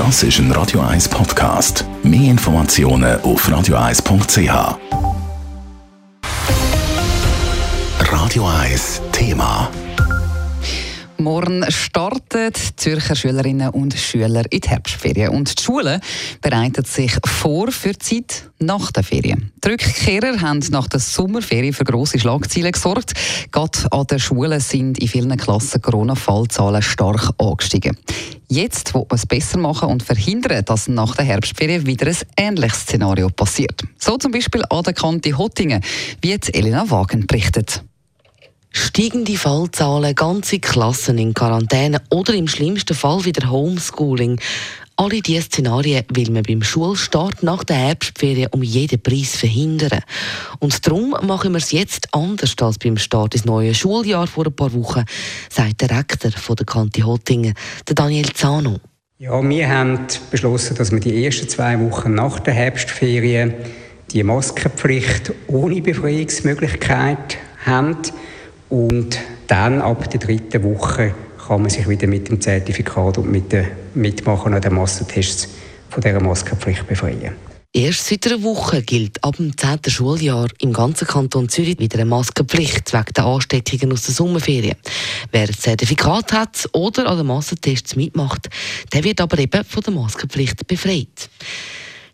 Das ist ein Radio 1 Podcast. Mehr Informationen auf radio1.ch. Radio 1 Thema. Morgen starten Zürcher Schülerinnen und Schüler in die Herbstferien. Und die Schulen bereiten sich vor für die Zeit nach der Ferien. Die Rückkehrer haben nach der Sommerferien für grosse Schlagzeilen gesorgt. Gerade an den Schulen sind in vielen Klassen Corona-Fallzahlen stark angestiegen. Jetzt es besser machen und verhindern, dass nach der Herbstferien wieder ein ähnliches Szenario passiert. So zum Beispiel an der Kante Hottingen, wie jetzt Elena Wagen berichtet. Steigende Fallzahlen, ganze Klassen in Quarantäne oder im schlimmsten Fall wieder Homeschooling. Alle diese Szenarien will man beim Schulstart nach der Herbstferien um jeden Preis verhindern. Und darum machen wir es jetzt anders als beim Start des neuen Schuljahres vor ein paar Wochen, sagt der Rektor von der Kante Hottingen, der Daniel Zano. Ja, wir haben beschlossen, dass wir die ersten zwei Wochen nach der Herbstferien die Maskenpflicht ohne Befreiungsmöglichkeit haben. Und dann ab der dritten Woche kann man sich wieder mit dem Zertifikat und mit dem Mitmachen an den Massentests von dieser Maskenpflicht befreien. Erst seit einer Woche gilt ab dem 10. Schuljahr im ganzen Kanton Zürich wieder eine Maskenpflicht wegen der Ansteckungen aus der Sommerferien. Wer ein Zertifikat hat oder an den Massentests mitmacht, der wird aber eben von der Maskenpflicht befreit.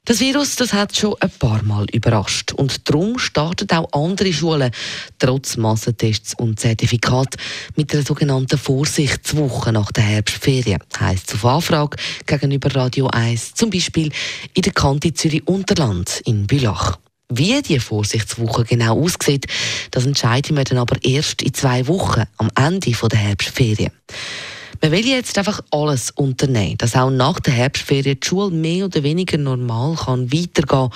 Das Virus das hat schon ein paar Mal überrascht und darum starten auch andere Schulen trotz Massentests und Zertifikat mit einer sogenannten Vorsichtswoche nach der Herbstferien. Heißt auf Anfrage gegenüber Radio 1, zum Beispiel in der Kante Zürich Unterland in Bülach. Wie die Vorsichtswoche genau aussieht, das entscheiden wir dann aber erst in zwei Wochen am Ende der Herbstferien. Man will jetzt einfach alles unternehmen, dass auch nach der Herbstferien die Schule mehr oder weniger normal kann weitergehen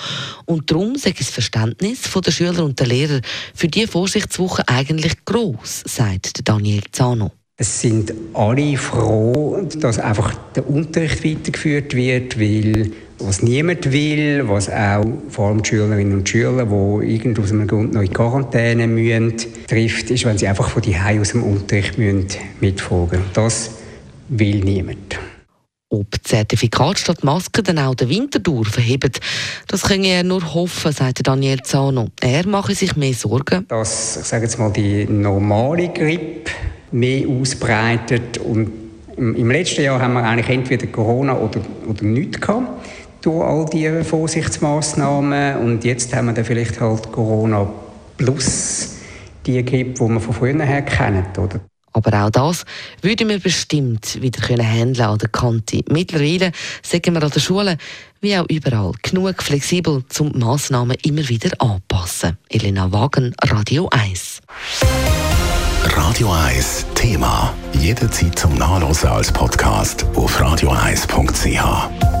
Und darum ich das Verständnis der Schüler und der Lehrer für diese Vorsichtswoche eigentlich gross, sagt Daniel Zano. Es sind alle froh, dass einfach der Unterricht weitergeführt wird, weil was niemand will, was auch vor allem die Schülerinnen und Schüler, die irgend aus einem Grund noch in Quarantäne müssen, trifft, ist, wenn sie einfach von die aus dem Unterricht müssen mitfolgen. Das will niemand. Ob Zertifikat statt Maske dann auch den Winter durch verhebt, das kann er nur hoffen, sagt Daniel Zano. Er mache sich mehr Sorgen. Dass, ich sage jetzt mal, die normale Grippe mehr ausbreitet und im letzten Jahr haben wir eigentlich entweder Corona oder, oder nichts gehabt durch all diese Vorsichtsmaßnahmen. Und jetzt haben wir dann vielleicht halt Corona plus die Grippe, die wir von früher her kennen. Oder? Aber auch das würden wir bestimmt wieder können handeln an der Kante. Mittlerweile sagen wir an der Schule, wie auch überall, genug flexibel, um Massnahmen immer wieder anpassen. Elena Wagen, Radio 1. Radio 1 Thema. Jederzeit zum Nachlesen als Podcast auf radio1.ch.